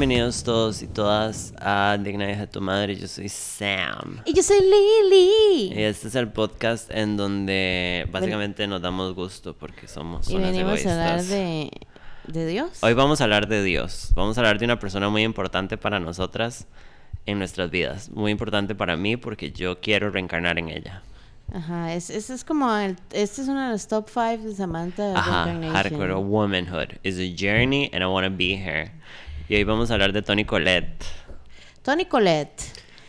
Bienvenidos todos y todas a Digna Hija de tu Madre. Yo soy Sam. Y yo soy Lily. Y este es el podcast en donde básicamente nos damos gusto porque somos Y unas venimos a hablar de, de Dios. Hoy vamos a hablar de Dios. Vamos a hablar de una persona muy importante para nosotras en nuestras vidas. Muy importante para mí porque yo quiero reencarnar en ella. Ajá, es, es, es como el, este es uno de los top 5 de Samantha Ajá, hardcore womanhood is a journey and I want to be here. Y hoy vamos a hablar de Toni Collette. Toni Collette,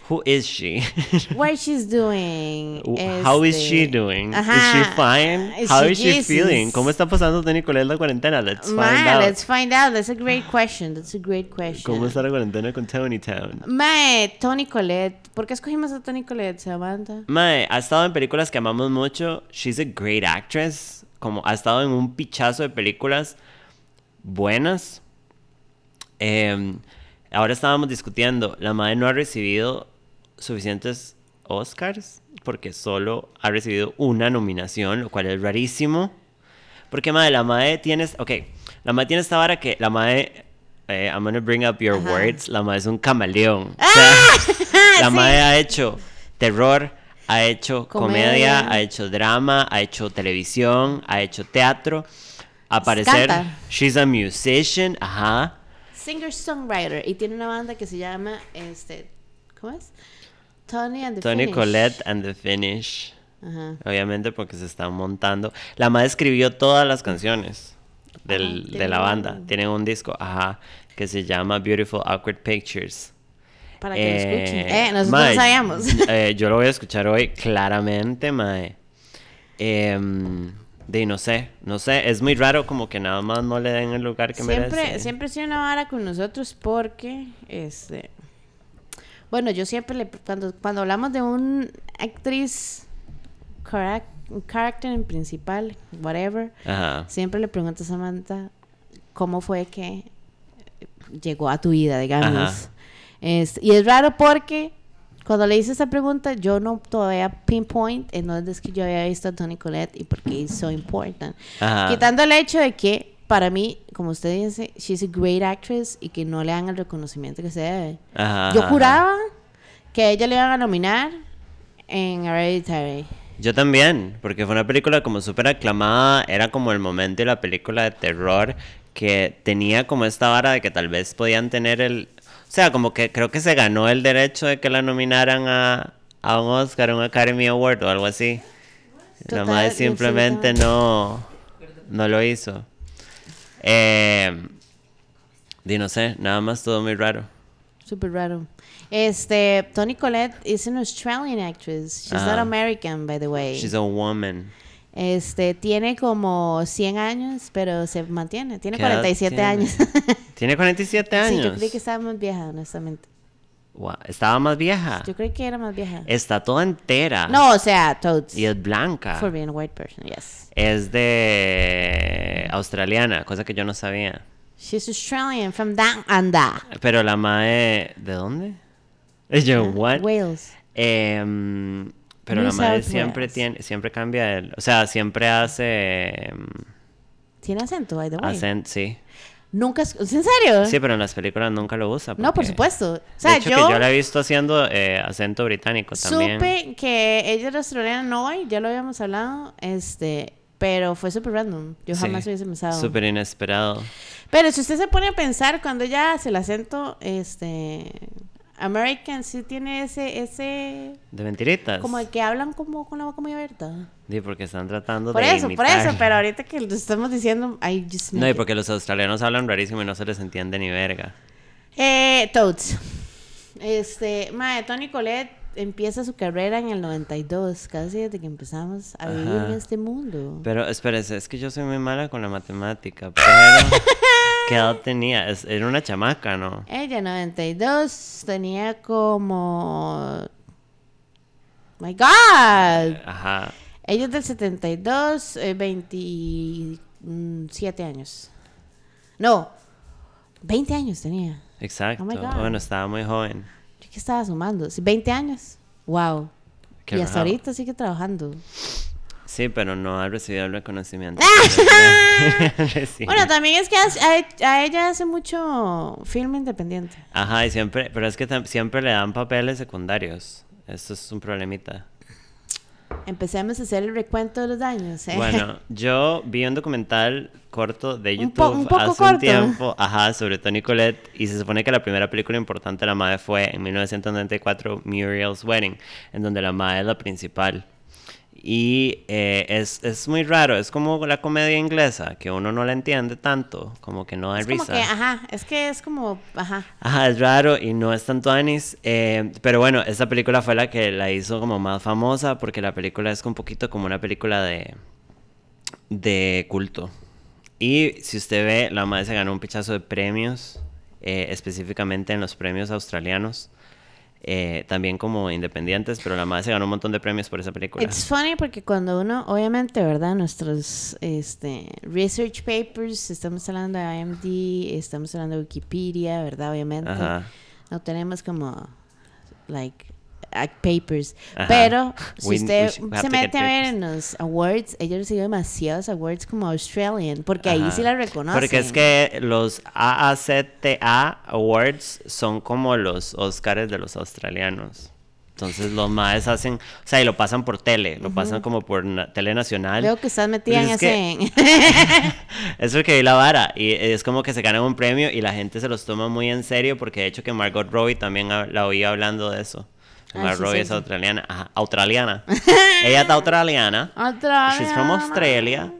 Who is she? what she's doing. How is she doing? Is Ajá, she fine? is How she is she Jesus? feeling? ¿Cómo está pasando Toni Collette la cuarentena? Let's find Man, out. let's find out. That's a great question. That's a great question. ¿Cómo está la cuarentena con Tony Town? Mae, Toni Collette. ¿Por qué escogimos a Toni Collette, Samantha? Mae, ha estado en películas que amamos mucho. She's a great actress. Como ha estado en un pichazo de películas buenas. Em, ahora estábamos discutiendo. La madre no ha recibido suficientes Oscars porque solo ha recibido una nominación, lo cual es rarísimo. Porque, madre, la madre tiene... Ok, la madre tiene esta vara que la madre... eh, I'm gonna bring up your Ajá. words. La madre es un camaleón. O sea, la sí. madre ha hecho terror, ha hecho comedia, Comedia. ha hecho drama, ha hecho televisión, ha hecho teatro. A parecer, Canta. she's a musician, ajá. Singer-songwriter. Y tiene una banda que se llama, este, ¿cómo es? Tony and the Tony Finish. Collette and the Finish. Ajá. Obviamente porque se están montando. La madre escribió todas las canciones del- de la banda. Tienen un disco, ajá, que se llama Beautiful Awkward Pictures. Para que lo escuchen. Eh, Eh, nosotros mae, sabíamos. eh, yo lo voy a escuchar hoy claramente, mae. Em, de no sé, no sé, es muy raro como que nada más no le den el lugar que siempre, merece. siempre ha sido una vara con nosotros porque, este, bueno, yo siempre le, cuando, cuando hablamos de un actriz, carac- un character en principal, whatever, Ajá. siempre le pregunto a Samantha cómo fue que llegó a tu vida, digamos. Ajá. Es- y es raro porque cuando le hice esa pregunta, yo no todavía pinpoint en dónde es que yo había visto a Tony Collette y por qué es so important. Ajá. Quitando el hecho de que, para mí, como usted dice, she's a great actress y que no le dan el reconocimiento que se debe. Ajá, Yo ajá. juraba que a ella le iban a nominar en Hereditary. Yo también, porque fue una película como súper aclamada, era como el momento de la película de terror que tenía como esta vara de que tal vez podían tener el... O sea, como que creo que se ganó el derecho de que la nominaran a, a un Oscar, un Academy Award o algo así. La Total madre y simplemente no, no lo hizo. Eh, y no sé, nada más todo muy raro. Súper raro. Este, Toni Collette is an Australian actress. She's not Ah. American, by the way. She's a woman. Este, tiene como 100 años, pero se mantiene. Tiene ¿Qué edad 47 tiene? años. Tiene 47 años. Sí, yo creí que estaba más vieja, honestamente. Guau, Estaba más vieja. Yo creí que era más vieja. Está toda entera. No, o sea, toads. Y es blanca. For being a white person, yes. Es de australiana, cosa que yo no sabía. She's Australian from down under. Pero la mae, ¿de dónde? Yo, what? Wales. Em, pero New la madre South siempre Wales. tiene, siempre cambia el, o sea, siempre hace em, Tiene acento, by the way. acent, sí. Nunca, es- ¿en serio? Sí, pero en las películas nunca lo usa. no, por supuesto. O de hecho, yo, que yo la he visto haciendo eh, acento británico también. supe que ella era australiana, no hay, ya lo habíamos hablado, este, pero fue súper random. Yo Sí, jamás hubiese pensado. Súper inesperado. Pero si usted se pone a pensar cuando ella hace el acento, este, American sí tiene ese, ese, De mentiritas. como el que hablan como con la boca muy abierta. Sí, porque están tratando Por de eso, por eso, pero ahorita que lo estamos diciendo, I just No, y it. porque los australianos hablan rarísimo y no se les entiende ni verga. Eh, Toads. Este, mae, Tony Colette empieza su carrera en el 92, casi desde que empezamos a vivir Ajá. en este mundo. Pero espérese, es que yo soy muy mala con la matemática, pero... ¿Qué edad tenía? Era una chamaca, ¿no? Ella, 92, tenía como... My God. Ajá. Ella es del 72, eh, 27 años. No, 20 años tenía. Exacto. Oh my God. bueno, estaba muy joven. Yo que estaba sumando. Sí, 20 años. Wow. Qué y hasta ahorita sigue trabajando. Sí, pero no ha recibido el reconocimiento. Bueno, también es que a, a ella hace mucho film independiente. Ajá, y siempre, pero es que siempre le dan papeles secundarios. Eso es un problemita. Empecemos a hacer el recuento de los daños. ¿eh? Bueno, yo vi un documental corto de Un YouTube po- un poco hace un tiempo, ajá, sobre Toni Collette y se supone que la primera película importante de la madre fue en 1994 Muriel's Wedding, en donde la madre es la principal. Y eh, es, es muy raro, es como la comedia inglesa, que uno no la entiende tanto, como que no da es como risa. que, ajá, es que es como, ajá. Ajá, es raro y no es tanto Anis. eh, pero bueno, esta película fue la que la hizo como más famosa porque la película es un poquito como una película de, de culto. Y si usted ve, la madre se ganó un pichazo de premios, eh, específicamente en los premios australianos. Eh, también como independientes, pero la madre se ganó un montón de premios por esa película. It's funny porque cuando uno, obviamente, ¿verdad? Nuestros este, research papers, estamos hablando de IMD, estamos hablando de Wikipedia, ¿verdad? Obviamente. Ajá. No tenemos como, like, act papers. Ajá. Pero si We- usted we se mete a ver papers. en los awards, ella recibió demasiados awards como Australian, porque ahí sí la reconocen. Porque es que los AACTA Awards son como los Oscars de los australianos. Entonces los maes hacen, o sea, y lo pasan por tele, lo pasan como por na- tele nacional. Veo que estás metida en Pues es ese... Es porque vi la vara y es como que se ganan un premio y la gente se los toma muy en serio porque de hecho que Margot Robbie también la oí hablando de eso. Ah, sí, es sí. australiana, ajá, australiana. Ella es australiana. She's from Australia.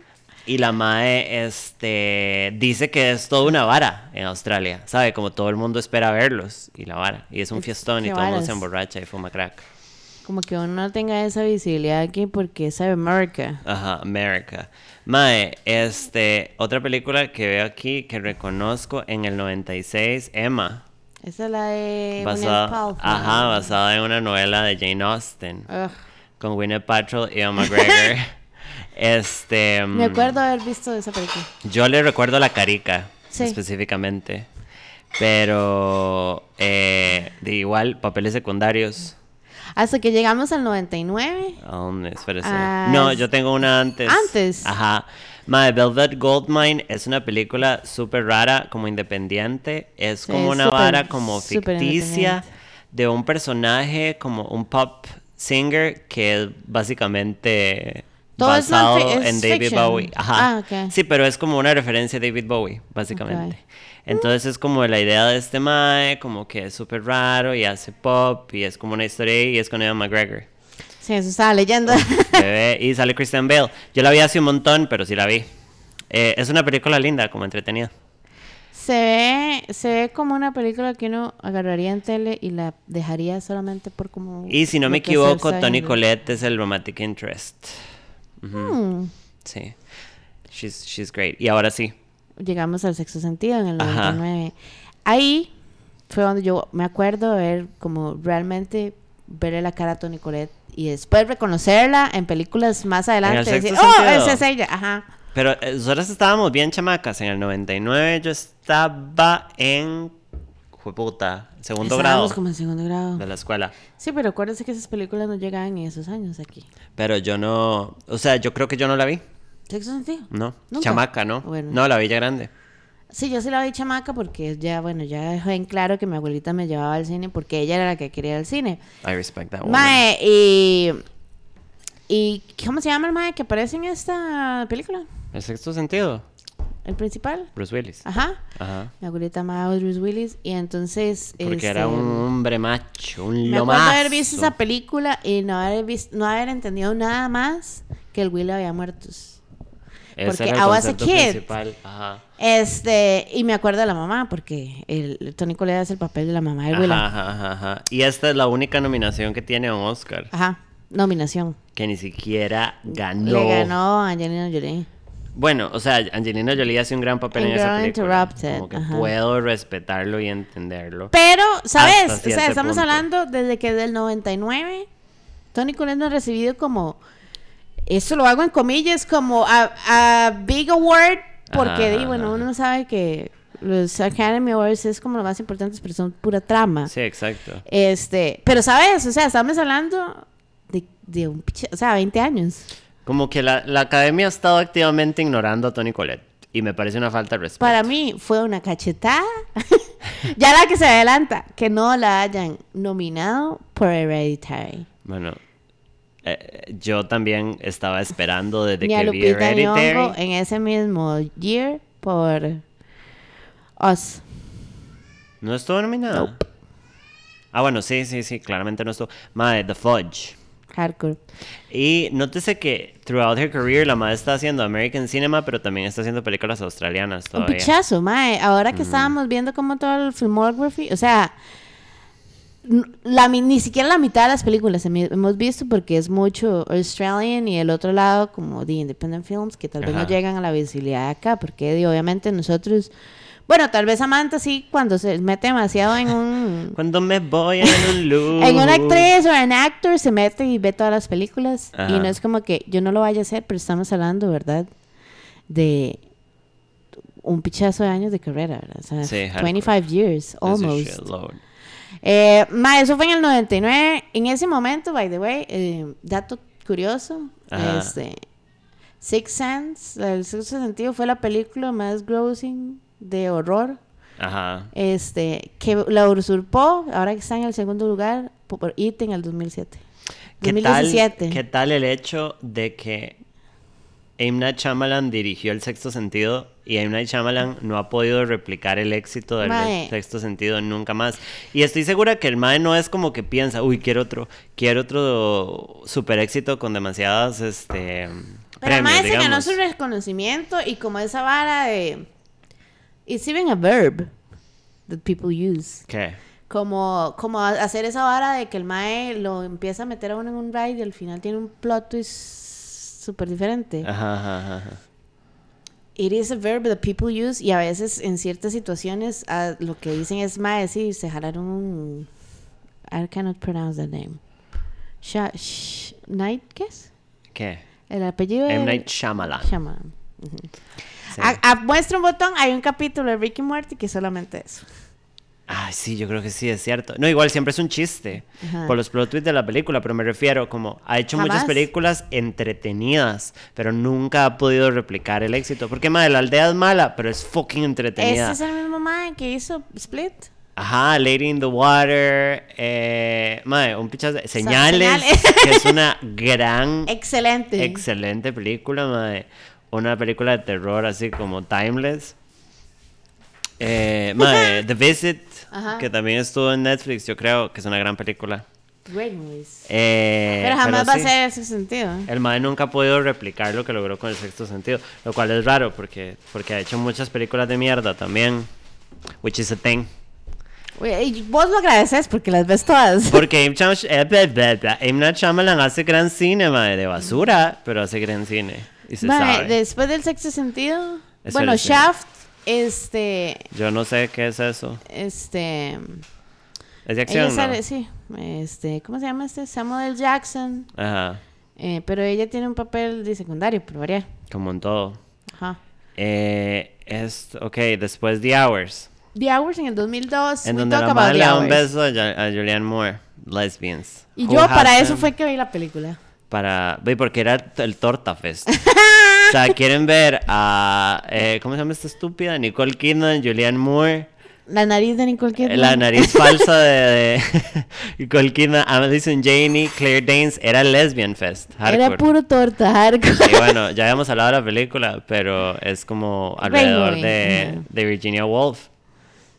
Y la Mae este, dice que es toda una vara en Australia, ¿sabe? Como todo el mundo espera verlos y la vara. Y es un Es- fiestón y todo el mundo se emborracha y fuma crack. Como que uno no tenga esa visibilidad aquí porque es America. Ajá, America. Mae, este, otra película que veo aquí que reconozco en el 96, Emma. Esa es la de Gwyneth Basada, Paltrow. ajá, basada en una novela de Jane Austen. Ugh. Con Gwyneth Paltrow y Emma McGregor. este. Me mm, acuerdo haber visto esa película. Yo le recuerdo la carica, Sí. específicamente. Pero, eh, de igual, papeles secundarios. Hasta que llegamos al 99. ¿A dónde? Espérese. Ah, no, yo tengo una antes. ¿Antes? Ajá. My Velvet Goldmine es una película súper rara, como independiente. Es Sí, como una vara como ficticia de un personaje, como un pop singer que es básicamente Todo basado es en David fiction. Bowie. Ajá. Ah. Sí, pero es como una referencia a David Bowie, básicamente. Entonces es como la idea de este mae, como que es súper raro y hace pop y es como una historia y es con Evan McGregor. Sí, eso estaba leyendo. Bebé, y sale Christian Bale. Yo la vi hace un montón, pero sí la vi. Eh, es una película linda, como entretenida. se ve, se ve como una película que uno agarraría en tele y la dejaría solamente por como. Y si no me equivoco, viendo. Collette es el romantic interest. Hmm. Sí. She's, she's great. Y ahora sí. Llegamos al sexto sentido en el Ajá. 99. Ahí fue donde yo me acuerdo de ver como realmente verle la cara a Toni Collette y después reconocerla en películas más adelante. decir, oh, sentido". esa es ella. Ajá. Pero eh, nosotros estábamos bien chamacas. En el 99 yo estaba en... Jueputa, segundo Estábamos grado como en segundo grado. de la escuela. Sí, pero acuérdense que esas películas no llegaban en esos años aquí. Pero yo no... O sea, yo creo que yo no la vi. ¿Sexto sentido? No. ¿Nunca? Chamaca, ¿no? Bueno. No, la vi ya grande. Sí, yo sí la vi chamaca porque ya, bueno, ya dejó en claro que mi abuelita me llevaba al cine porque ella era la que quería ir al cine. I respect that woman. Mae, y... ¿Y cómo se llama el mae que aparece en esta película? El sexto sentido. ¿El principal? Bruce Willis. Ajá. Ajá. Mi abuelita amaba a Bruce Willis y entonces... Porque era este, un hombre macho, un Me acuerdo lomazo. haber visto esa película y no haber, visto, no haber entendido nada más que el Will había muerto. Ese porque era el I was a kid. Ajá. Este, y me acuerdo de la mamá, porque el, Tony Collette hace el papel de la mamá de Will. Ajá, ajá, ajá. Y esta es la única nominación que tiene a un Oscar. Ajá, nominación. Que ni siquiera ganó. Le ganó a Angelina Jolie. Bueno, o sea, Angelina Jolie hace un gran papel En en esa película. Interrupted, Como que ajá. puedo respetarlo y entenderlo. Pero, ¿sabes? O sea, estamos punto. hablando desde que del 99, Tony Collette no ha recibido como, eso lo hago en comillas, como a, a big award, porque, di, bueno, uno sabe que los Academy Awards es como lo más importante, pero son pura trama. Sí, exacto. Este, pero, ¿sabes? O sea, estamos hablando de, de un, o sea, 20 años. Como que la, la academia ha estado activamente ignorando a Tony Collette. Y me parece una falta de respeto. Para mí fue una cachetada. ya la que se adelanta, que no la hayan nominado por Hereditary. Bueno, eh, yo también estaba esperando desde a que vi Hereditary. en ese mismo year por Us. ¿No estuvo nominada? Nope. Ah, bueno, sí, sí, sí, claramente no estuvo. Madre, The Fudge. Hardcore. Y nótese que throughout her career la madre está haciendo American Cinema, pero también está haciendo películas australianas Un todavía. pichazo, mae. Ahora que estábamos viendo como todo el filmography, o sea, la, ni siquiera la mitad de las películas hemos visto porque es mucho Australian y el otro lado como The Independent Films que tal vez no llegan a la visibilidad acá porque obviamente nosotros, bueno, tal vez Samantha sí cuando se mete demasiado en un... Cuando me voy en un loop. En una actriz o en actor se mete y ve todas las películas. Y no es como que yo no lo vaya a hacer, pero estamos hablando, ¿verdad? De un pichazo de años de carrera, ¿verdad? O sea, Sí, hardcore. 25 years, That's a almost. Eh, ma, eso fue en el 99. En ese momento, by the way, eh, dato curioso, Ajá. este, Six Sense, el sexto sentido fue la película más grossing de horror Ajá. este, que la usurpó, ahora que está en el segundo lugar, por It en el 2007. ¿Qué 2017. tal, ¿Qué tal el hecho de que M. Night Shyamalan dirigió El Sexto Sentido y M. Night Shyamalan no ha podido replicar el éxito del Mae. Sexto Sentido nunca más? Y estoy segura que el Mae no es como que piensa, uy, quiero otro, quiero otro super éxito con demasiadas, este... Pero premios, se ganó su reconocimiento y como esa vara de... It's even a verb that people use. ¿Qué? Como, como hacer esa vara de que el mae lo empieza a meter a uno en un ride y al final tiene un plot twist súper diferente. Ajá, ajá, ajá. It is a verb that people use y a veces en ciertas situaciones lo que dicen es mae, sí, se jalaron un... I cannot pronounce that name. Sha, sh, Night, ¿qué es? ¿Qué? El apellido de... M. Night Shyamalan. Shyamalan. Ujú. Sí. A- a- muestra un botón, hay un capítulo de Ricky Morty que es solamente eso. Ay, sí, yo creo que sí, es cierto. No, igual siempre es un chiste Ajá. por los plot twists de la película, pero me refiero como ha hecho muchas películas entretenidas, pero nunca ha podido replicar el éxito. Porque, madre, la aldea es mala, pero es fucking entretenida. Este es el mismo mae que hizo Split. Ajá, Lady in the Water, eh, madre, un pichazo de- Señales, Señales. que es una gran, Excelente. excelente película, madre. Una película de terror así como timeless. Eh, madre, The Visit, Ajá. que también estuvo en Netflix, yo creo que es una gran película. Great movies. Eh, pero jamás va sí, a ser ese sentido. ¿eh? El mae nunca ha podido replicar lo que logró con el sexto sentido, lo cual es raro porque, porque ha hecho muchas películas de mierda también, which is a thing. Y vos lo agradeces porque las ves todas. Porque M. Eh. Night Shyamalan hace gran cine, mae, de basura, pero hace gran cine. Y se Mae, sabe. después del sexto sentido. Espera, bueno. Shaft, este. Yo no sé qué es eso. Este. ¿Es de Ella acción, sale, no? sí. Este, ¿cómo se llama este? Samuel. Jackson. Ajá, Eh, pero ella tiene un papel de secundario, por variar. como en todo. Ajá. Eh, es, ok, después The Hours, The Hours en el 2002. en donde la madre le da un beso a, a Julianne Moore, Lesbians. Y Who yo para eso fue que vi la película. Para, porque era el Torta Fest. o sea, quieren ver a, eh, ¿cómo se llama esta estúpida? Nicole Kidman, Julianne Moore. La nariz de Nicole Kidman. La nariz falsa de, de Nicole Kidman, Madison Janey, Claire Danes, era Lesbian Fest. Era puro torta, hardcore. Y bueno, ya habíamos hablado de la película, pero es como alrededor de, de Virginia Woolf.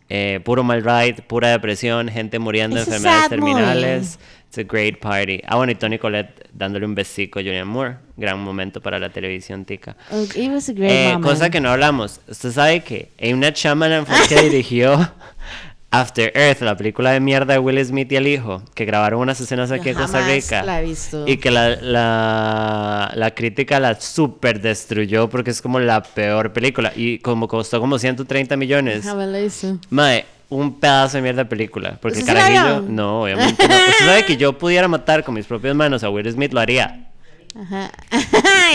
Eh, puro mal ride, pura depresión, gente muriendo de enfermedades terminales. It's a great party. Ah, bueno, y Tony Collette dándole un besico a Julianne Moore. Gran momento para la televisión tica. Oh, It was a great Eh, cosa que no hablamos. Usted sabe que M. Night Shyamalan fue que dirigió After Earth, la película de mierda de Will Smith y el hijo, que grabaron unas escenas aquí en Costa Rica. la he visto. Y que la, la, la crítica la super destruyó porque es como la peor película. Y como costó como 130 millones. Jamás la hizo. Mae, un pedazo de mierda de película. Porque ¿Usted sí la carajillo. No, obviamente no. Usted sabe que yo pudiera matar con mis propias manos a Will Smith, lo haría. Ajá.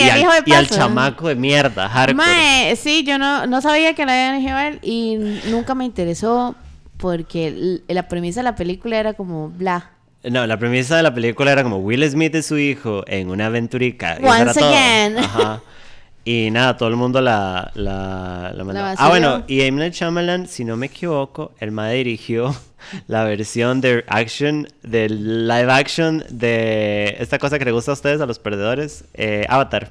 Y, y, al hijo de y al chamaco de mierda, hardcore. Mae, sí, yo no, no sabía que la habían elegido él y nunca me interesó porque la premisa de la película era como bla. No, la premisa de la película era como Will Smith y su hijo en una aventurica. Once todo. again. Ajá. Y nada, todo el mundo la, la, la mandó. La ah, bueno, y M. Night Shyamalan, si no me equivoco, el MAE dirigió la versión de action, del live action de esta cosa que le gusta a ustedes, a los perdedores, eh, Avatar.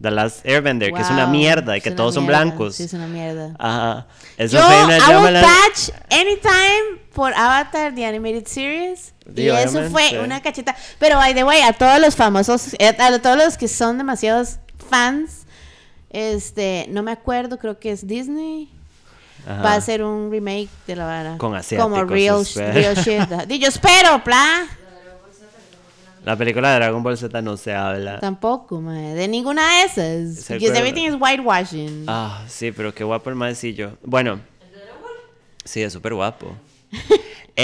The Last Airbender, que es una mierda y que todos son blancos. Sí, es una mierda. Ajá. Eso Yo, will Shyamalan. patch anytime por Avatar, The Animated Series. Y eso fue una cacheta. Pero, by the way, a todos los famosos, eh, a todos los que son demasiados fans, este, no me acuerdo, creo que es Disney. Ajá. Va a hacer un remake de la vara. Con asiáticos, Como real, real shit. Di, yo espero, pla. La película de Dragon Ball Z no se habla. Tampoco, mae. De ninguna de esas. ¿Se Because acuerda? everything is whitewashing. Ah, sí, pero qué guapo el maecillo. Bueno. Sí, es súper guapo. Eh,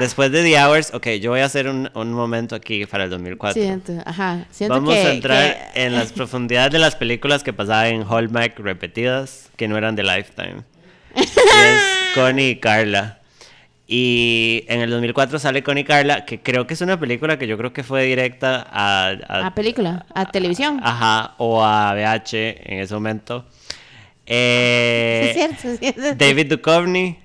después de The Hours, ok, yo voy a hacer un, un momento aquí para el 2004. Siento, ajá. Siento Vamos que, a entrar que- en las profundidades de las películas que pasaban en Hallmark repetidas, que no eran de Lifetime. Y es Connie y Carla. Y en el 2004 sale Connie y Carla, que creo que es una película que yo creo que fue directa a... a- A película, a televisión. Ajá, o a VH en ese momento. Eh, Sí, es cierto, sí, es cierto. David Duchovny,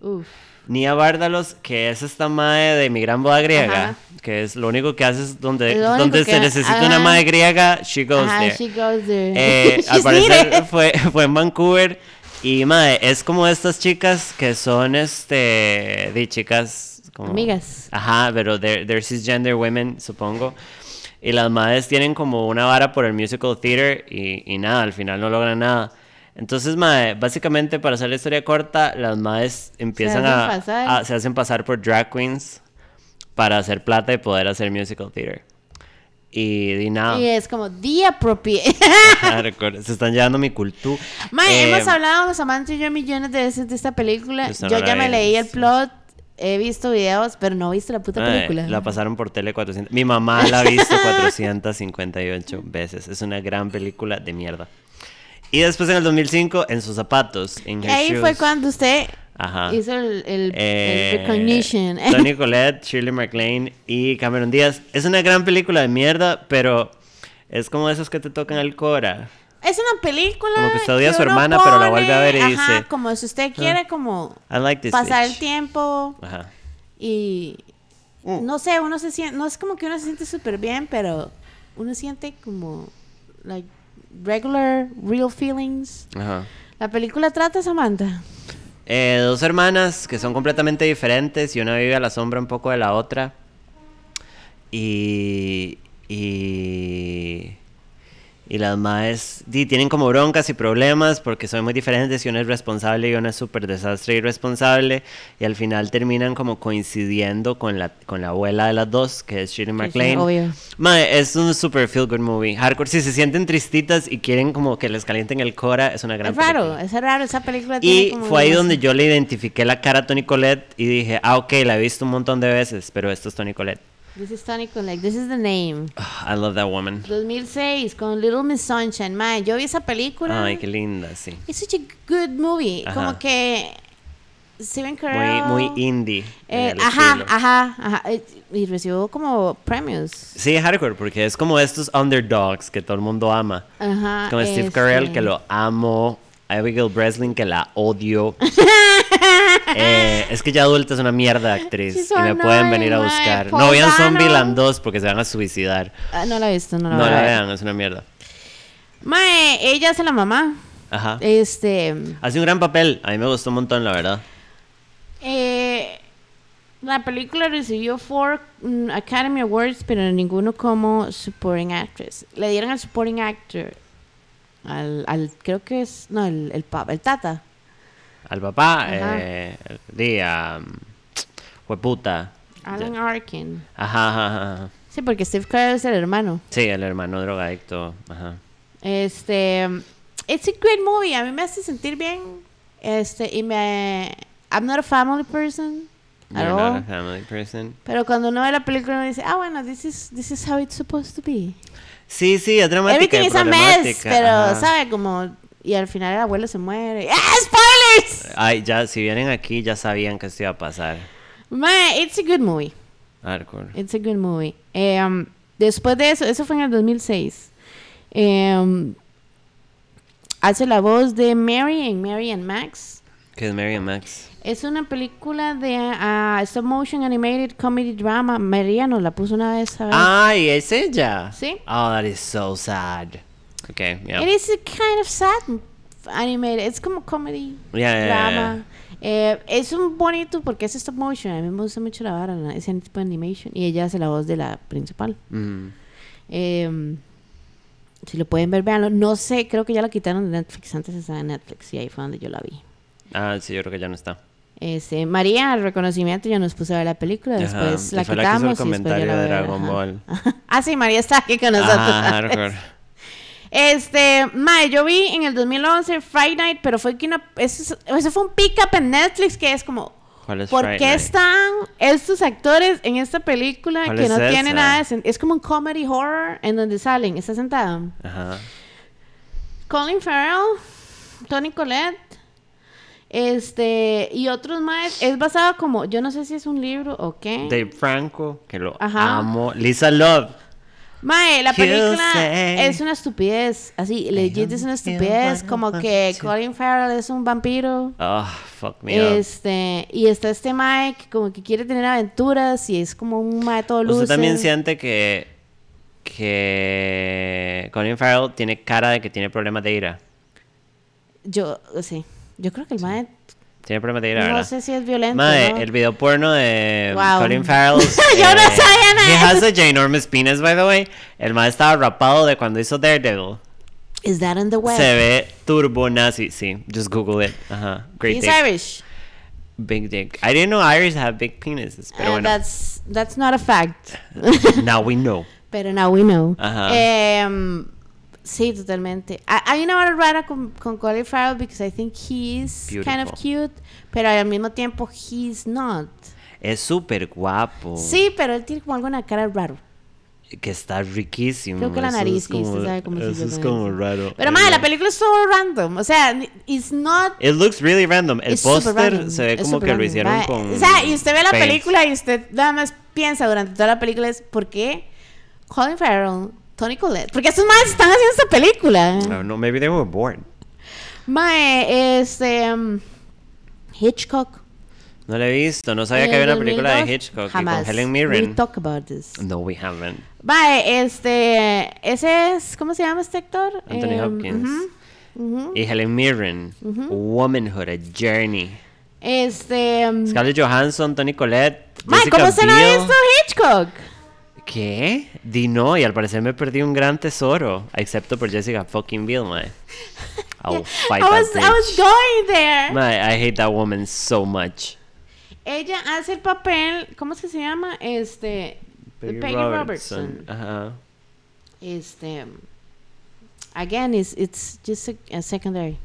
Uf. Nia Bárdalos, que es esta madre de mi gran boda griega, Ajá. que es lo único que hace es donde, donde se necesita una madre griega, she goes Ajá, there. she goes there. Eh, al parecer fue, fue en Vancouver y madre, es como estas chicas que son este de chicas como Amigas. Ajá, pero they're, they're cisgender women, supongo. Y las madres tienen como una vara por el musical theater y, y nada, al final no logran nada. Entonces, madre, básicamente para hacer la historia corta, las madres empiezan hacen a, pasar. a- se hacen pasar por drag queens para hacer plata y poder hacer musical theater. Y, y nada. Y es como the appropriate. Hardcore. Se están llevando mi cultura. Mae, Eh, hemos hablado, Samantha y yo, millones de veces de esta película. Yo ya me leí el plot, he visto videos, pero no he visto la puta Ay, película. La pasaron por tele 400. Mi mamá la ha visto 458 veces. Es una gran película de mierda. Y después en el 2005, En sus zapatos. Her ahí fue Shoes. cuando usted Ajá. hizo el, el, Eh, el recognition. Tony Collette, Shirley MacLaine y Cameron Díaz. Es una gran película de mierda, pero es como esos que te tocan el cora. Es una película. Como que usted odia a su hermana, pero la vuelve a ver y ajá, dice, "Ah". Como si usted quiere, como I like this pasar el bitch. tiempo Ajá. y. Mm. No sé, uno se siente. No es como que uno se siente súper bien, pero uno siente como. Like, regular, real feelings. Ajá. La película trata, Samantha. Eh, dos hermanas que son completamente diferentes y una vive a la sombra un poco de la otra. Y. Y. Y las madres tienen como broncas y problemas porque son muy diferentes y una es responsable y una es súper desastre y irresponsable. Y al final terminan como coincidiendo con la, con la abuela de las dos, que es Shirley MacLaine. Mae, es un super feel good movie. Hardcore, si se sienten tristitas y quieren como que les calienten el cora, es una gran Es raro, película. es raro. Esa película tiene Y como fue ahí donde yo le identifiqué la cara a Tony Colette y dije, ah, ok, la he visto un montón de veces, pero esto es Tony Colette. This is Tony Collect, this is the name. Ah, I love that woman. 2006 con Little Miss Sunshine. Man, yo vi esa película. Ay, qué linda, sí. Es such a good movie. Ajá. Como que Steven Muy, Carell. muy indie. en eh, ajá, ajá, ajá. Y recibió como premios. Sí, hardcore, porque es como estos underdogs que todo el mundo ama. Ajá. Como Steve este, Carell, que lo amo. Abigail Breslin, que la odio. Eh, es que ya adulta es una mierda de actriz. She's y me pueden venir a buscar. No vean. Zombieland 2 porque se van a suicidar. Ah, no la he visto, no la No la vean, es una mierda. Mae, ella es la mamá. Ajá. Este. Hace un gran papel. A mí me gustó un montón, la verdad. eh, la película recibió four mm, Academy Awards, pero ninguno como Supporting Actress. Le dieron al Supporting Actor. Al, al creo que es. No, el, el, el Tata. Al papá, eh, di a. Fue puta. Alan Arkin. Ajá, ajá, ajá. Sí, porque Steve Carell es el hermano. Sí, el hermano drogadicto. Ajá. Este, it's a great movie. A mí me hace sentir bien. Este, y me, I'm not a family person at You're not a family person. Pero cuando uno ve la película uno dice, ah, bueno, this is, this is how it's supposed to be. Sí, sí, es dramática. Everything y is a mess, pero, ajá. ¿sabe? Como, y al final el abuelo se muere. ¡Ah, Ay, ya, si vienen aquí, ya sabían que esto iba a pasar. Man, it's a good movie. Hardcore. It's a good movie. Eh, um, después de eso, eso fue en el 2006. eh, um, hace la voz de Mary en Mary and Max. Que es Mary and Max. Es una película de ah, stop motion animated comedy drama. María nos la puso una vez ver. Ay, es ella. Sí. Oh, that is so sad. Okay, yeah. It is a kind of sad animated. Es como comedy Yeah, yeah, yeah, drama. Eh, es un bonito porque es stop motion. A mí me gusta mucho la vara, la- ese tipo de animation. Y ella hace la voz de la principal. Mhm. Eh, si lo pueden ver, véanlo. No sé, creo que ya la quitaron de Netflix. Antes estaba en Netflix y ahí fue donde yo la vi. Ah, sí, yo creo que ya no está. Este, María, al reconocimiento, ya nos puso a ver la película. Ajá, Después y la fue la que hizo el quitamos y comentario la de Dragon. Ball. ah, sí, María está aquí con nosotros. Ah. Este, mae, yo vi en el 2011 Friday Night, pero fue que una, eso, eso fue un pick up en Netflix que es como, ¿Cuál es ¿por Friday qué Night? están estos actores en esta película ¿Cuál que es no tienen esa? nada de Es como un comedy horror en donde salen, está sentada Ajá. Colin Farrell, Tony Collette, este, y otros más. Es basado como, yo no sé si es un libro o qué. Dave Franco, que lo Ajá. amo. Lisa Love. Mae, la película es una estupidez. Así, legit es una estupidez. Como que. Colin Farrell es un vampiro. Oh, fuck me up. Este, y está este Mae que como que quiere tener aventuras y es como un Mae todo luces. Usted también siente que, que Colin Farrell tiene cara de que tiene problemas de ira. Yo, sí. Yo creo que el Mae, Tiene problemas de ira, no sé si es violento. El video porno de Wow. Colin Farrell. Yo no sabía nada He has a ginormous penis, by the way. El mae estaba rapado de cuando hizo Daredevil. Is that on the web? Se ve turbo nazi. Sí, just Google it. Ajá. Great He's dick. Irish. Big dick. I didn't know Irish have big penises. Pero Uh, bueno. that's, that's not a fact. Now we know. Pero now we know. Ajá. Em, sí, totalmente. Ha- Hay una hora rara con, con Colin Farrell because I think he's kind of Beautiful. cute, pero al mismo tiempo he's not. Es súper guapo. Sí, pero él tiene como algo en la cara raro. Que está riquísimo. Creo que la Eso nariz, es sí, usted como- sabe cómo se Eso es como eso. raro. Pero I madre, la película es todo random. O sea, it's not. It looks really random. El póster se ve es como que lo random. hicieron Mae, con. O sea, y usted ve la paint. película y usted nada más piensa durante toda la película es ¿por qué Colin Farrell, Tony Collette? Porque estos más están haciendo esta película. Don't know, maybe they were bored. Mae, este. um, Hitchcock. No la he visto. No sabía que había una película de 2002, Hitchcock y Jamás. con Helen We Mirren. talk about this. No, we haven't. Mae, este. Ese es. ¿Cómo se llama este actor? Anthony Em, Hopkins. Y Helen Mirren. Womanhood, a journey. Este. um, Scarlett Johansson, Tony Collette. Mae, ¿cómo no ha Biel. visto Hitchcock? ¿Qué? Di no, y al parecer me perdí un gran tesoro. Excepto por Jessica fucking Biel, mae. I will fight I was, that I was bitch. going there. Mae, I hate that woman so much. Ella hace el papel. ¿Cómo es que se llama? Este. de Peggy Robertson. Ajá. Este. Again, it's, it's just a, a secondary.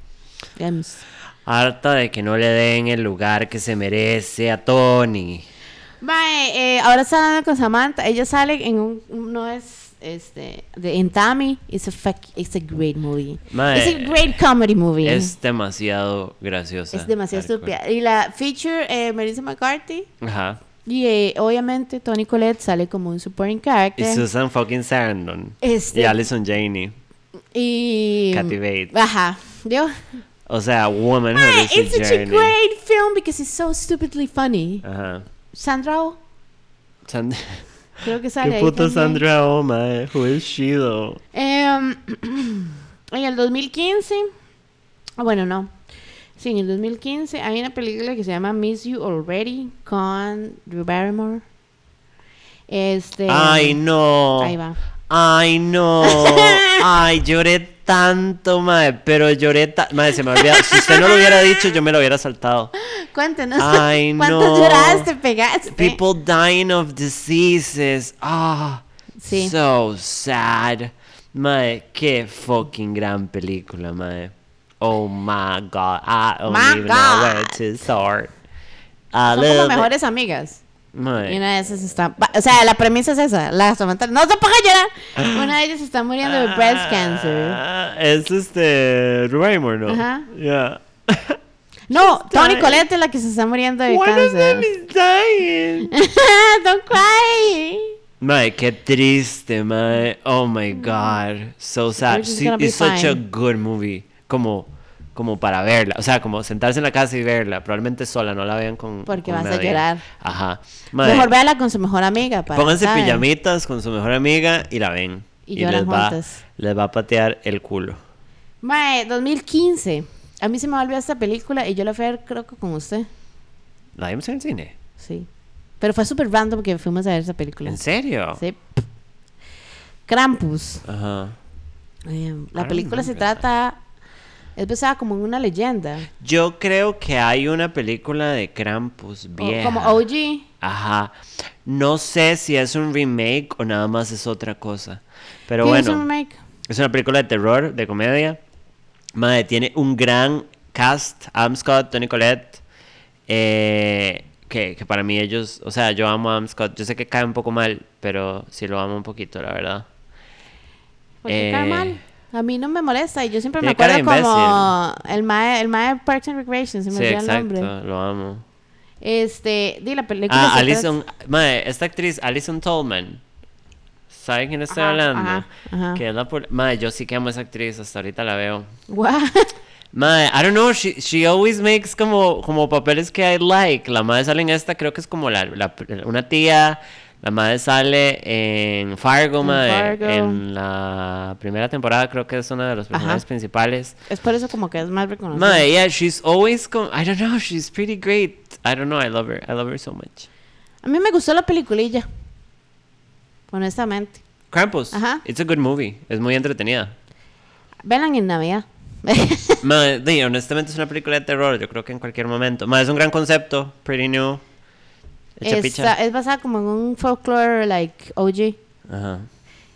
Digamos. Harta de que no le den el lugar que se merece a Tony. Mae, eh, ahora está hablando con Samantha. Ella sale en un. No es. Este. De, en Tammy. It's a, fuck, it's a great movie. Mae, it's a great comedy movie. Es demasiado graciosa. Es demasiado estúpida. Y la feature, eh, Melissa McCarthy. Ajá. Y eh, obviamente Tony Collette sale como un supporting Y character. Susan fucking Sarandon. Este- Y Allison Janney. Y. Kathy Bates. Ajá. Yo. O sea, Womanhood Mae, a it's such a journey. great film because it's so stupidly funny. Ajá. Sandra Oh, Sand- creo que sale ¿Qué también. Sandra Oh, mae? Who is she, though? Em, en el 2015. ah, bueno, no. Sí, en el 2015 hay una película que se llama Miss You Already con Drew Barrymore. Este. Ay, no. Ahí va. Ay, no. Ay, lloré tanto, mae. Pero lloré Mae, se me olvidó. Si usted no lo hubiera dicho, yo me lo hubiera saltado. Cuéntenos. Ay, ¿Cuántos no. lloraste, pegaste? People dying of diseases. Ah. Sí. So sad. Mae, qué fucking gran película, mae. Oh my god. I don't My even know where God. to start. A Son como bit- mejores amigas. Y una de esas está. O sea, la premisa es esa. La Samantha. No te pongas a llorar. Una de ellas está muriendo de breast cancer. Ah, Es este. Barrymore, ¿no? Ajá. Yeah. No, Tony. Colette es la que se está muriendo de One of them cáncer. is dying. Don't cry. Mae, qué triste, mae. Oh my god. So sad. Sí, it's such a good movie. Como, como para verla. O sea, como sentarse en la casa y verla. Probablemente sola, no la vean con. Porque con vas a nadie. llorar. Ajá. Mejor véala con su mejor amiga. Para, pónganse pijamitas con su mejor amiga y la ven. Y lloran les va, les va a patear el culo. Mae, 2015. A mí se me olvidó esta película y yo la fui a ver, creo que con usted. ¿La vimos en el cine? Sí. Pero fue súper random que fuimos a ver esa película. ¿En serio? Sí. Krampus. Ajá. Eh, la película se trata. Es basada como en una leyenda. Yo creo que hay una película de Krampus vieja. como OG. Ajá. No sé si es un remake o nada más es otra cosa. Pero ¿Qué es bueno, un remake? es una película de terror, de comedia. Madre, tiene un gran cast. Adam Scott, Tony Collette. eh, que, que para mí ellos, o sea, yo amo a Adam Scott. Yo sé que cae un poco mal, pero sí lo amo un poquito, la verdad. ¿Por qué cae Eh, mal? A mí no me molesta y yo siempre me acuerdo como el mae, el mae Parks and Recreation, se me Sí, olvidó el nombre. lo amo. Este, di la película. Ah, Alison, madre, esta actriz, Alison Tolman. ¿Saben quién estoy Ajá, hablando? ajá, ajá. Que es la Madre, yo sí que amo a esa actriz, hasta ahorita la veo. What? Madre, I don't know, she, she always makes como, como papeles que I like. La madre sale en esta, creo que es como la, la- una tía. La madre sale en Fargo, En madre. Fargo. En la primera temporada creo que es una de los personajes Ajá. principales. es por eso como que es más reconocido. Madre, yeah, she's always como, I don't know, she's pretty great. I don't know, I love her. I love her so much. A mí me gustó la peliculilla. Honestamente. Krampus. Ajá. It's a good movie. Es muy entretenida. Velan en Navidad. Madre, honestamente es una película de terror, yo creo que en cualquier momento. Madre, es un gran concepto, pretty new. Picha. es basada como en un folklore like OG. Ajá.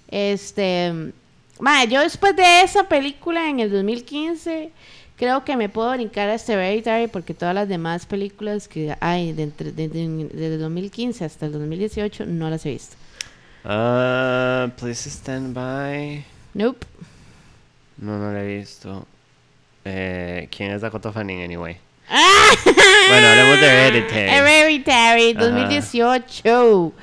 Este, mae, yo después de esa película en el 2015 creo que me puedo brincar a este Hereditary porque todas las demás películas que hay de entre- de- de- desde el 2015 hasta el 2018 no las he visto. Ah, please stand by. Nope. No, no la he visto. Eh, ¿Quién es Dakota Fanning, anyway? Bueno, hablemos de Hereditary. Hereditary Ajá. 2018.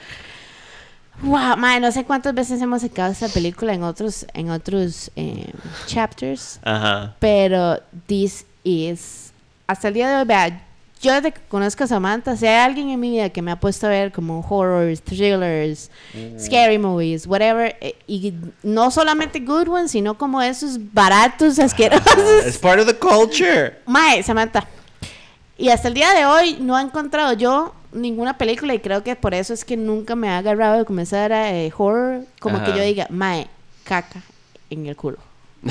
Wow, mae, no sé cuántas veces hemos sacado esta película en otros en otros eh, chapters. Ajá. Pero this is hasta el día de hoy, vea, yo desde que conozco a Samantha, si hay alguien en mi vida que me ha puesto a ver como horrors, thrillers, scary movies, whatever, eh, y no solamente good ones, sino como esos baratos, asquerosos. It's part of the culture. Mae, Samantha. Y hasta el día de hoy no he encontrado yo ninguna película y creo que por eso es que nunca me ha agarrado de comenzar a eh, horror, como que Ajá. yo diga, mae, caca en el culo.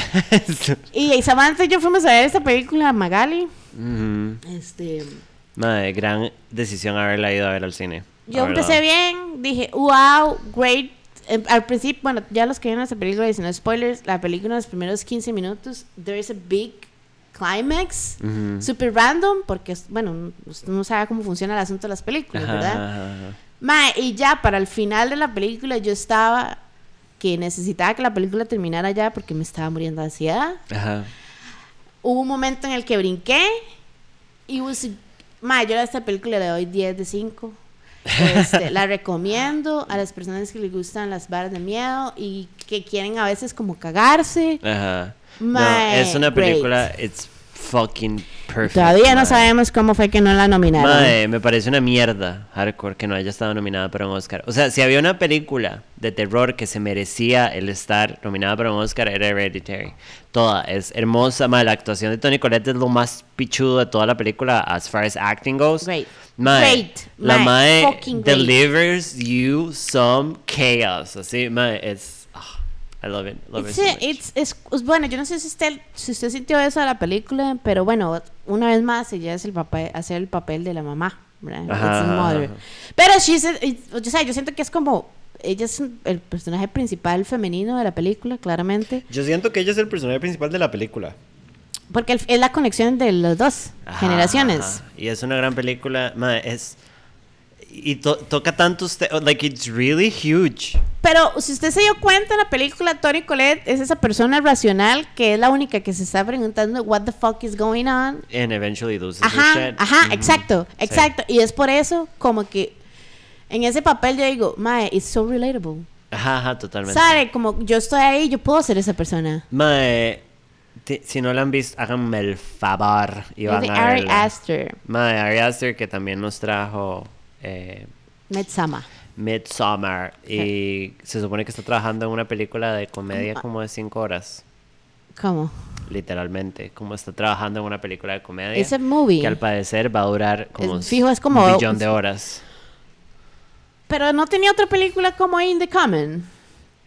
Y Samantha y yo fuimos a ver esta película, Magali. Ujú. Este, Madre, gran decisión haberla ido a ver al cine. yo empecé bien, dije, wow, great. Em, Al principio, bueno, ya los que vieron esta película dicen no spoilers, la película en los primeros 15 minutos, there is a big climax, Ujú. super random, porque, bueno, no sabe cómo funciona el asunto de las películas, ¿verdad? Mae, y ya para el final de la película yo estaba que necesitaba que la película terminara ya porque me estaba muriendo de ansiedad. Ajá. Hubo un momento en el que brinqué y was, mae, yo a esta película le doy 10 de 5. Este, la recomiendo a las personas que les gustan las varas de miedo y que quieren a veces como cagarse. Ajá. No, Mae, es una great. película, it's fucking perfect. Todavía no sabemos cómo fue que no la nominaron. Mae, me parece una mierda hardcore que no haya estado nominada para un Oscar. O sea, si había una película de terror que se merecía el estar nominada para un Oscar, era Hereditary. Toda, es hermosa. Mae, la actuación de Tony Collette es lo más pichudo de toda la película as far as acting goes. Great. Mae, Great. La mae fucking great. delivers you some chaos. Así, mae, es... I love it. Love It's, it so it's- es- es- bueno, yo no sé si usted, si usted sintió eso de la película, pero bueno, una vez más ella es el papel, hacer el papel de la mamá, ¿verdad? Ajá, It's ajá, mother. ajá. Pero she's a- it's- o sea, yo siento que es como, ella es el personaje principal femenino de la película, claramente, Yo siento que ella es el personaje principal de la película. porque el- es la conexión de las dos Ajá, generaciones. ajá. Y es una gran película. es. Y to- toca tantos te- like it's really huge. Pero si usted se dio cuenta en la película, Tony Colette es esa persona racional que es la única que se está preguntando what the fuck is going on. And eventually loses her Ajá, shit. ajá, Ujú. exacto, Sí. exacto. Y es por eso como que en ese papel yo digo, mae, it's so relatable. Ajá, ajá, totalmente. ¿Sabe? Como yo estoy ahí, yo puedo ser esa persona. Mae, si no la han visto, háganme el favor y Es van de a Ari verla. Aster, Mae, Ari Aster que también nos trajo eh, Midsummer. Midsommar y se supone que está trabajando en una película de comedia como de 5 horas, ¿Cómo? literalmente, como está trabajando en una película de comedia Ese movie. que al parecer va a durar como Es- fijo, es como- un billón de horas. Pero no tenía otra película como In the Common.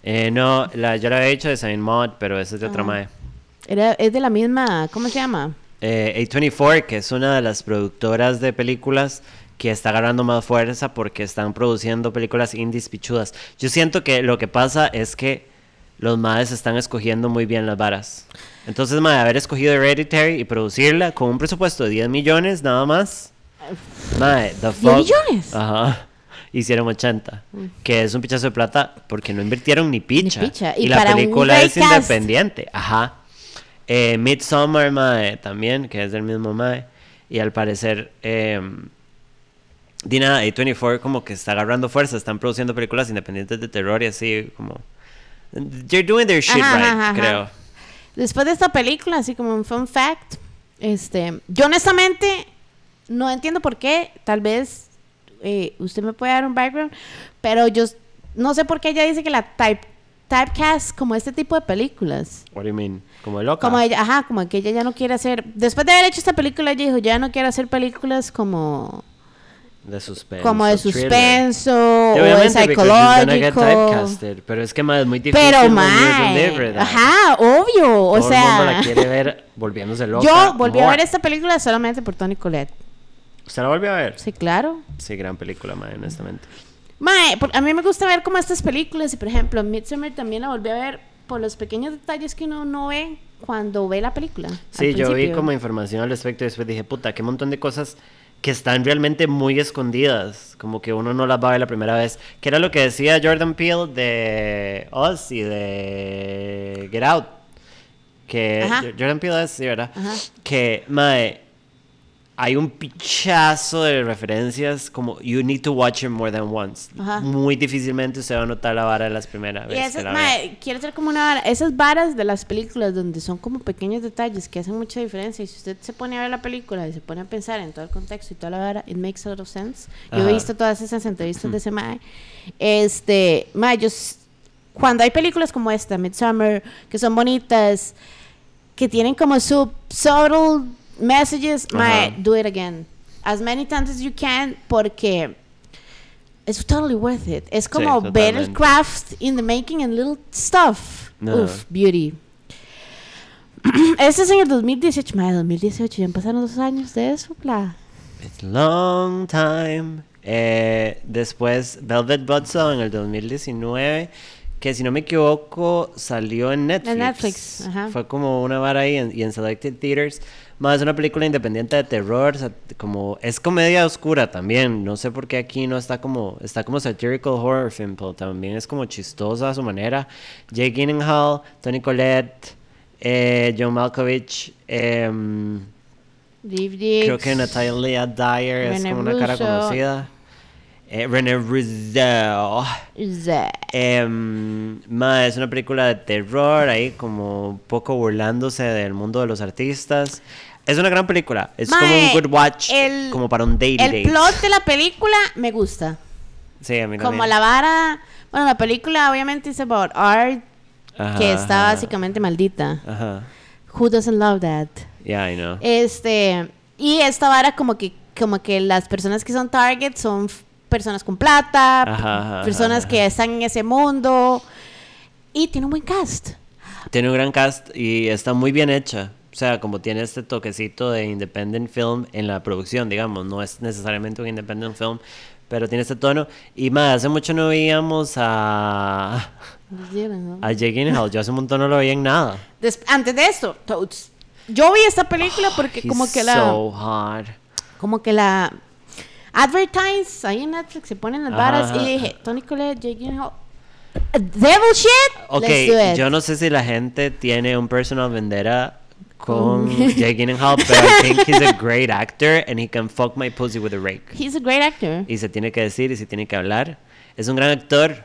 Eh, no, la, yo la había hecho de Saint Maud, pero esa es de otra Ah. mae. Era, es de la misma, ¿cómo se llama? Eh, A24, que es una de las productoras de películas que está agarrando más fuerza porque están produciendo películas indies pichudas. Yo siento que lo que pasa es que los madres están escogiendo muy bien las varas. Entonces, madre, haber escogido Hereditary y producirla con un presupuesto de 10 millones nada más. Madre, the fuck. millones? Ajá. Hicieron 80. Que es un pichazo de plata porque no invirtieron ni picha. picha. Y, Y la película es cast. independiente. Ajá. Eh, Midsommar, mae, también, que es del mismo mae. Y al parecer, eh, di nada, A24 como que está agarrando fuerza, están produciendo películas independientes de terror y así, como... They're doing their shit Ajá, right, ajá, ajá. creo. Después de esta película, así como un fun fact, este, yo honestamente no entiendo por qué, tal vez eh, usted me puede dar un background, pero yo no sé por qué ella dice que la type, typecast como este tipo de películas. What do you mean? Como loca. Como ella, ajá, como que ella ya no quiere hacer, después de haber hecho esta película, ella dijo, ya no quiero hacer películas como, de suspenso. como de thriller. suspenso Sí, o de psicológico. Pero es que más es muy difícil Pero, mae, ajá, obvio, o Todo el mundo la sea, quiere ver volviéndose loca. yo volví a ver esta película solamente por Tony Collette. ¿Usted la volvió a ver? Sí, claro. Sí, gran película, mae, honestamente. Mae, a mí me gusta ver como estas películas y por ejemplo Midsommar también la volví a ver por los pequeños detalles que uno no ve cuando ve la película. Sí, yo vi como información al respecto y después dije, puta, qué montón de cosas que están realmente muy escondidas, como que uno no las va a ver la primera vez, que era lo que decía Jordan Peele de Us y de Get Out, que Ajá. Jordan Peele es, sí, ¿verdad? Ajá. Que, mae, hay un pichazo de referencias como you need to watch it more than once. Ajá. Muy difícilmente se va a notar la vara de las primeras Y veces. esas, la mae, quiero hacer como una vara, esas varas de las películas donde son como pequeños detalles que hacen mucha diferencia y si usted se pone a ver la película y se pone a pensar en todo el contexto y toda la vara, it makes a lot of sense. Yo Ajá. he visto todas esas entrevistas de ese mae. Este, mae, yo cuando hay películas como esta, Midsummer, que son bonitas, que tienen como sub subtle messages, mae, do it again. As many times as you can porque it's totally worth it. Es como ver el totalmente. craft in the making and little stuff. No. Uf, beauty. Este es en el 2018, mae, 2018, ya pasaron dos años de eso, bla. It's long time. Eh, después Velvet Buzzsaw en el 2019, que si no me equivoco salió en Netflix. Netflix, ajá. Fue como una vara ahí en, y en Selected Theaters. Más es una película independiente de terror, o sea, como es comedia oscura también. No sé por qué aquí no está como está como satirical horror film, pero también es como chistosa a su manera. Jake Gyllenhaal, Tony Collette, eh, John Malkovich, Diggs. Creo que Natalia Dyer es como una cara conocida. Eh, René. Zeh. Em, ma, es una película de terror, ahí como un poco burlándose del mundo de los artistas. Es una gran película. Es como un good watch, el- como para un daily El date. plot de la película me gusta. Sí, a mí Como también. la vara. Bueno, la película obviamente es about art, Ajá, que está ajá. básicamente maldita. Ajá. Who doesn't love that? Yeah, I know. Este, y esta vara como que como que las personas que son target son personas con plata, p- Ajá, ajá, personas ajá. que están en ese mundo y tiene un buen cast. Tiene un gran cast y está muy bien hecha. O sea, como tiene este toquecito de independent film en la producción, digamos. No es necesariamente un independent film, pero tiene este tono. Y más, hace mucho no veíamos a, a Jake Gyllenhaal. Yo hace un montón no lo veía en nada. Des- antes de esto, Toads, yo vi esta película porque como que la So hard. como que la Advertise, ahí en Netflix se ponen las varas y dije, Tony Collette, Jake Gyllenhaal, Devil shit, Ok, let's do it. yo no sé si la gente tiene un personal vendetta con Jake Gyllenhaal, pero I think he's a great actor and he can fuck my pussy with a rake. He's a great actor. Y se tiene que decir y se tiene que hablar. Es un gran actor.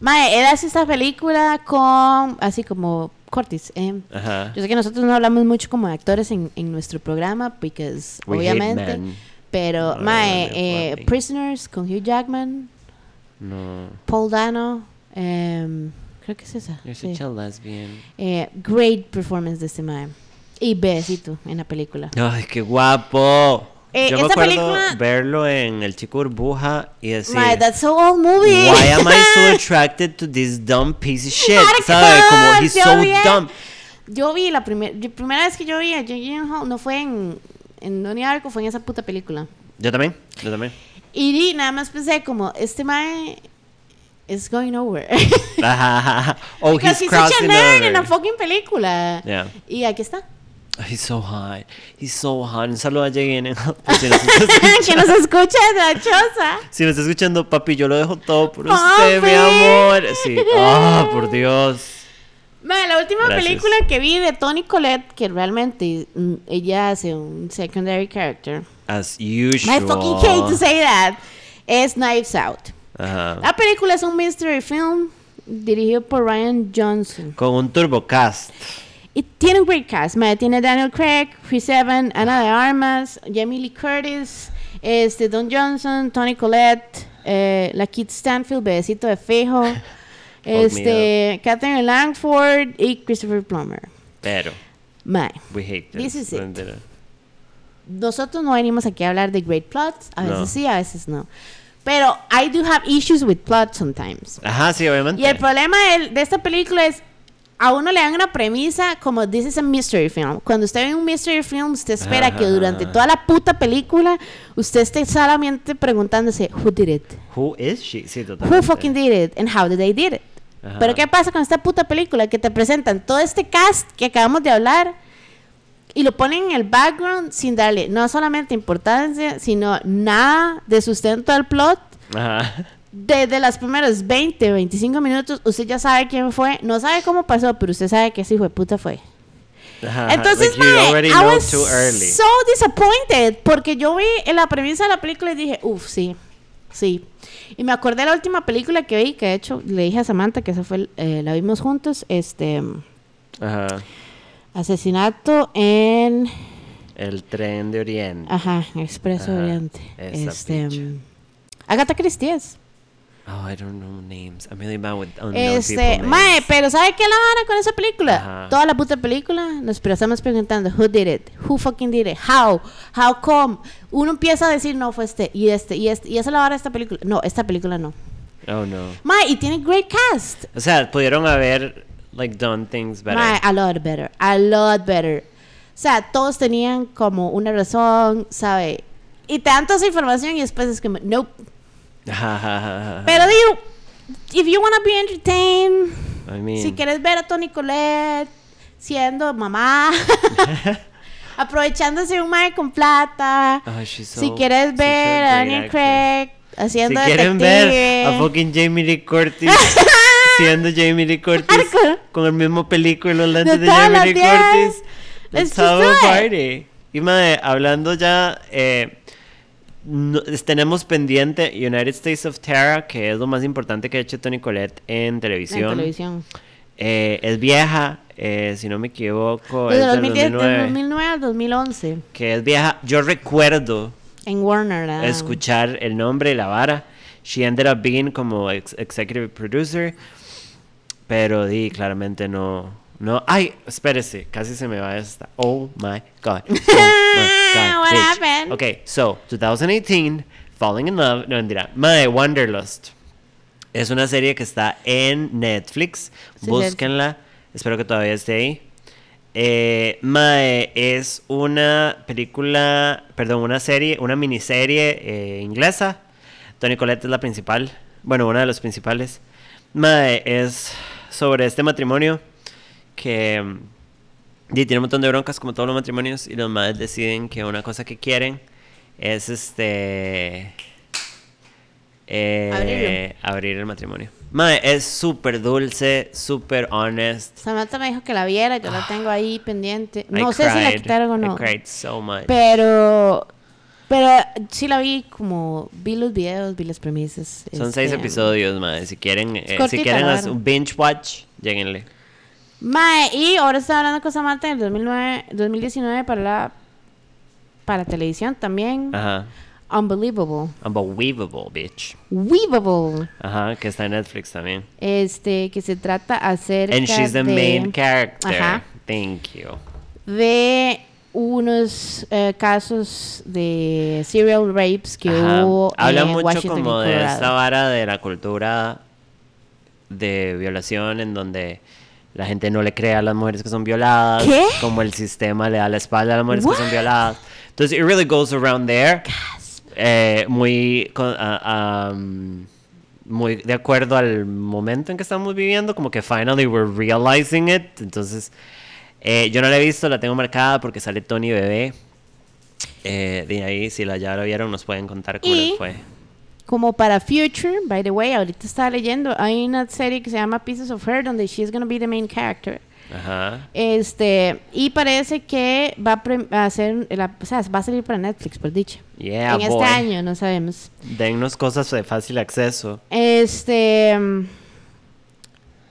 Mae, él hace esta película con, así como Cortis. eh. Ajá. Yo sé que nosotros no hablamos mucho como de actores en, en nuestro programa, porque obviamente. Pero, No, mae, eh. Prisoners con Hugh Jackman, No. Paul Dano, em, creo que es esa. You're sí. such a lesbian. Eh, great performance de este mae. Y besito en la película. Ay, qué guapo. Eh, Yo me acuerdo película- verlo en El Chico Burbuja y decir, Mae, that's so old movie. why am I so attracted to this dumb piece of shit? ¿Sabes? Como he's yo so vi- dumb. Yo vi la primer- la primera vez que yo vi a Jake Gyllenhaal no fue en, en Donnie Darko, fue en esa puta película. Yo también, yo también. Y di- nada más pensé como, este mae is going nowhere. oh, Because he's he's such a crossing over. en la fucking película. Yeah. Y aquí está. He's so hot. He's so hot. Un saludo a por si nos que nos escucha la choza. Si me está escuchando, papi, yo lo dejo todo por Papi. usted, mi amor. Sí. Ah, por Dios. Mae, la última Gracias. película que vi de Toni Collette, que realmente mm, ella hace un secondary character. As usual. I fucking hate to say that. Es Knives Out. Ajá. La película es un mystery film dirigido por Ryan Johnson. Con un turbocast. Y tiene un great cast. mae. Tiene Daniel Craig, Chris Evans, Ana de Armas, Jamie Lee Curtis, este, Don Johnson, Tony Collette, eh, la Kit Stanfield, Bedecito de Fejo, este, Catherine Langford y Christopher Plummer. Pero, we hate this. This is it. Nosotros no venimos aquí a hablar de great plots. A veces No. sí, a veces no. Pero I do have issues with plot sometimes. Ajá, sí, obviamente. Y el problema de, de esta película es, a uno le dan una premisa como this is a mystery film. Cuando usted ve un mystery film, usted espera que durante toda la puta película usted esté solamente preguntándose who did it, Who is she? Sí, totalmente. who fucking did it, and how did they did it. Ajá. Pero qué pasa con esta puta película que te presentan todo este cast que acabamos de hablar y lo ponen en el background sin darle no solamente importancia, sino nada de sustento al plot. Ajá. Desde los primeros 20, 25 minutos, usted ya sabe quién fue. No sabe cómo pasó, pero usted sabe que ese hijo de puta fue. Ajá. Entonces, like already I was too early. so disappointed. Porque yo vi en la premisa de la película y dije, uff, sí, sí. Y me acordé de la última película que vi, que de hecho le dije a Samantha que esa fue, eh, la vimos juntos, este, Ajá. Asesinato en, El tren de Oriente. ajá, Expreso Ajá, Oriente. esa Este, picha. Agatha Christie es. Oh, I don't know names. I'm really bad with unknown Este, people mae, names. pero ¿sabe qué la vara con esa película? Ajá. Toda la puta película nos estamos preguntando who did it, who fucking did it, how, how come. Uno empieza a decir no fue este y este y este y esa es la vara de esta película. No, esta película no. Oh, no. Mae, y tiene great cast. O sea, pudieron haber, like, done things better. Mae, a lot better, a lot better. O sea, todos tenían como una razón, ¿sabe? Y toda esa información y después es como, nope. Pero digo, if you wanna be entertained, I mean, Si quieres ver a Tony Colette siendo mamá, aprovechándose un mae con plata. oh, so- si quieres ver a Daniel. Craig Si haciendo quieren detective. ver a fucking Jamie Lee Curtis siendo JamieLee Curtis Marco. con el mismo película los lentes de todas Jamie Lee. Curtis. Let's have a party. Y mae, hablando ya, eh, no- tenemos pendiente United States of Terror, que es lo más importante que ha hecho Tony Collette en en televisión. televisión. Eh, es vieja, eh, si no me equivoco, es Desde del 2010, del 2009. 2009 al 2011. Que es vieja. Yo recuerdo En Warner. ah. escuchar el nombre y la vara. She ended up being como ex- executive producer. Pero di, claramente no. No. Ay, espérese, casi se me va esta. Oh my god. Oh my god. What bitch. happened? Ok, so, 2018, Falling in Love. No, mentira. My Wanderlust. Es una serie que está en Netflix. Sí, Búsquenla. Espero que todavía esté ahí. Eh, Mae es una película, perdón, una serie, una miniserie eh, inglesa. Tony Collette es la principal, bueno, una de los principales. Mae es sobre este matrimonio que y tiene un montón de broncas como todos los matrimonios y los madres deciden que una cosa que quieren es este. eh, abrir el matrimonio. Mae, es súper dulce, súper honest. Samantha me dijo que la viera, yo la tengo ahí pendiente. I No sé si la quitaron o I no. cried so much. Pero, pero sí la vi como, vi los videos, vi las premisas. Son seis este, episodios, mae. Si quieren, eh, si quieren un binge watch, lleguenle. Mae, y ahora estaba hablando con Samantha en el 2009, 2019 para la para televisión también. Ajá. Unbelievable. Unbelievable, bitch. Weavable. Ajá, que está en Netflix también. Este, que se trata acerca And she's the de, main character. Ajá. Thank you. de unos eh, casos de serial rapes que Ajá. hubo Habla en mucho Washington como de esta vara de la cultura de violación en donde la gente no le cree a las mujeres que son violadas. ¿Qué? Como el sistema le da la espalda a las mujeres que son violadas. Entonces, it really goes around there. Eh, muy, ah, um, muy de acuerdo al momento en que estamos viviendo, como que finally we're realizing it. Entonces, eh, yo no la he visto, la tengo marcada porque sale Tony Bebé. Eh, de ahí, si la ya lo vieron, nos pueden contar cómo Y- les fue. Como para Future, by the way, ahorita estaba leyendo, hay una serie que se llama Pieces of Her donde she's gonna be the main character. Ajá. Este, y parece que va a, hacer, la- o sea, va a salir para Netflix, por dicho. Yeah, en este boy. año, no sabemos. Dennos cosas de fácil acceso. Este, mm,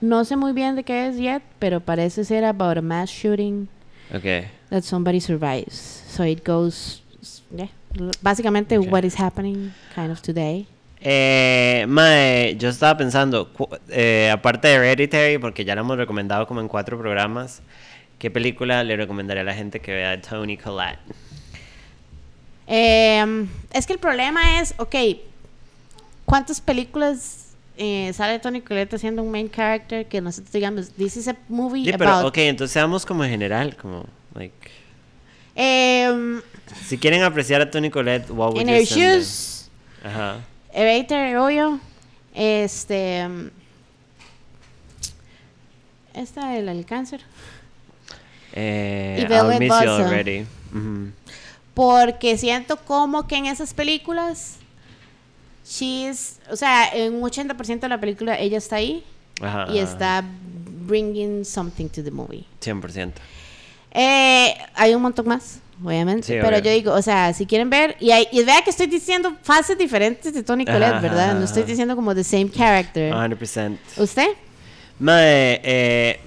no sé muy bien de qué es yet, pero parece ser about a mass shooting Ok. that somebody survives. So it goes, yeah, básicamente Ok. what is happening kind of today. Eh, mae, yo estaba pensando, eh, aparte de Hereditary, porque ya la hemos recomendado como en cuatro programas, ¿qué película le recomendaría a la gente que vea Tony Collette? Em, es que el problema es, ok, ¿cuántas películas eh, sale Tony Collette siendo un main character que nosotros digamos, this is a movie Sí, pero, about... ok, entonces seamos como en general, como, like, Em, si quieren apreciar a Tony Collette, what would in you her shoes, Ajá. Hereditary, obvio. Este. em, Esta del el cáncer. Eh, Y I'll miss you already. Porque siento como que en esas películas. She's. O sea, en un 80% de la película ella está ahí. Ajá, Y ajá. está bringing something to the movie. 100%. Eh, hay un montón más, obviamente. Sí, pero obvio. yo digo, o sea, si quieren ver. Y, hay- y vea que estoy diciendo fases diferentes de Tony ajá, ¿verdad? No estoy diciendo como the same character. 100%. ¿Usted? Mae, eh,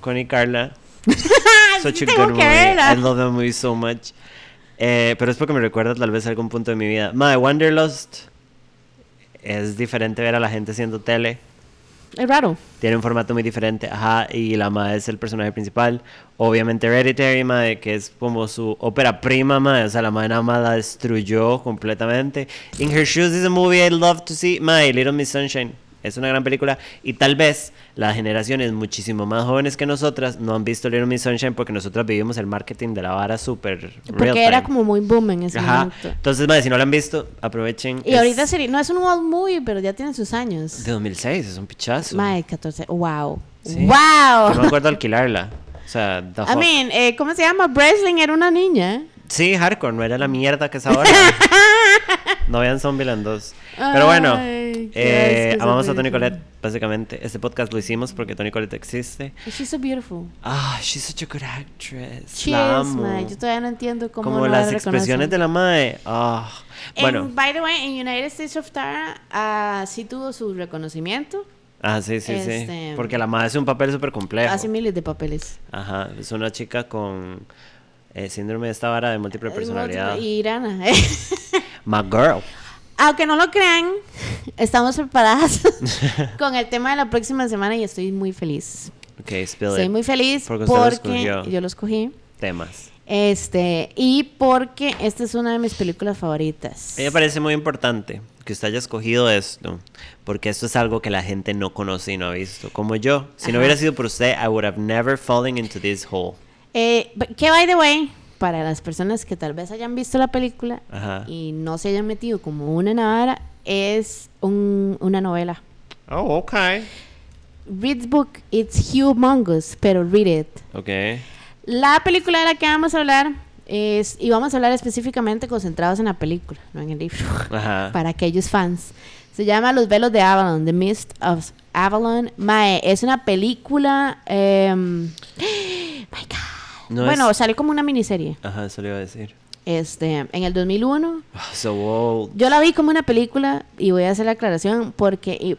Connie Carla. Such Sí a good movie. verla. I love that movie so much. Eh, pero es porque me recuerda tal vez a algún punto de mi vida. Mae, Wanderlust es diferente ver a la gente haciendo tele. Es raro. Tiene un formato muy diferente. Ajá, y la madre es el personaje principal. Obviamente Hereditary, madre, que es como su ópera prima, madre. O sea, la madre nada la destruyó completamente. In Her Shoes is a movie I'd love to see. Madre, Little Miss Sunshine. Es una gran película. Y tal vez las generaciones muchísimo más jóvenes que nosotras no han visto Little Miss Sunshine porque nosotros vivimos el marketing de la vara súper real Porque era como muy boom en ese Ajá. momento. Entonces, madre, si no la han visto, aprovechen. Y Es ahorita sería, no es un old movie, pero ya tiene sus años. De 2006, es un pichazo. Mae, 14. Wow. Sí. Yo me Wow. acuerdo alquilarla. O sea, the I mean, eh, ¿cómo se llama? Breslin era una niña. Sí, hardcore, no era la mierda que es ahora. no vean Zombieland 2. Pero bueno, Ay, eh, amamos a Tony película. Collette, básicamente. Este podcast lo hicimos porque Tony Collette existe. She's so beautiful. Ah, she's such a good actress. She la is, amo. Yo todavía no entiendo cómo Como no la las expresiones reconocen. de la mae. Ah, bueno. En, by the way, en United States of Tara ah, sí tuvo su reconocimiento. Ah, sí, sí, este- sí. Porque la mae hace un papel súper complejo. Hace miles de papeles. Ajá, es una chica con eh, síndrome de esta vara de múltiple personalidad. Y Irana. My girl. Aunque no lo crean, estamos preparadas con el tema de la próxima semana y estoy muy feliz. Ok, spill Estoy it. muy feliz Porque porque, lo yo lo escogí. Temas. Este, y porque esta es una de mis películas favoritas. Me parece muy importante que usted haya escogido esto, porque esto es algo que la gente no conoce y no ha visto. Como yo, si no Ajá. hubiera sido por usted, I would have never fallen into this hole. Eh, que by the way, para las personas que tal vez hayan visto la película Ajá. y no se hayan metido como una navara, es un- una novela. Oh, okay. Read the book, it's humongous, pero read it. Ok. La película de la que vamos a hablar Es, y vamos a hablar específicamente concentrados en la película, no en el libro, Ajá. para aquellos fans. Se llama Los velos de Avalon, The Mist of Avalon. Mae, es una película... em, my God. No bueno, es- salió como una miniserie. Ajá, eso le iba a decir. Este, en el 2001. Ah, So old. Yo la vi como una película y voy a hacer la aclaración porque y-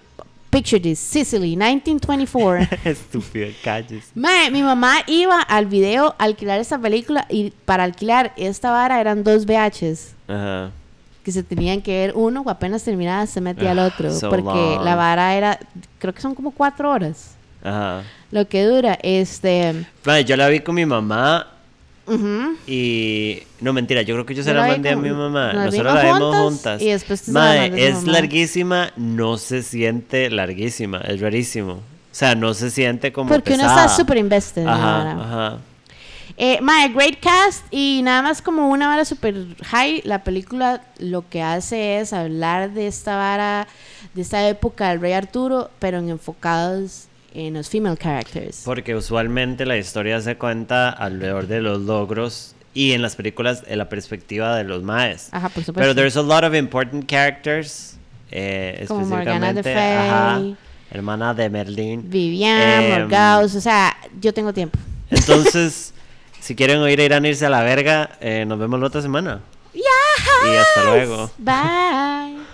picture this, Sicily, 1924. Estúpido, calles. Mae, mi mamá iba al video a alquilar esta película y para alquilar esta vara eran dos VHs Ajá. que se tenían que ver uno apenas terminada se metía al Ah, otro so porque long. la vara era creo que son como cuatro horas Ajá. lo que dura este Mae, yo la vi con mi mamá y... No, mentira, yo creo que yo se la la mandé a mi mamá. nos Nosotros la vimos juntas juntas. y después la a es mamá. larguísima, no se siente larguísima, es rarísimo. O sea, no se siente como porque uno pesada. está súper invested la Ajá. Eh, mae, great cast y nada más como una vara super high. La película lo que hace es hablar de esta vara, de esta época del rey Arturo, pero en enfocados en los female characters. Porque usualmente la historia se cuenta alrededor de los logros y en las películas en la perspectiva de los maes. Ajá, por supuesto. Pero there's a lot of important characters. Eh, Como específicamente, Fay. ajá, hermana de Merlin. Vivian, Em, Morgaus, o sea, yo tengo tiempo. Entonces, si quieren oír a Irán irse a la verga, eh, nos vemos la otra semana. Y hasta luego. Bye.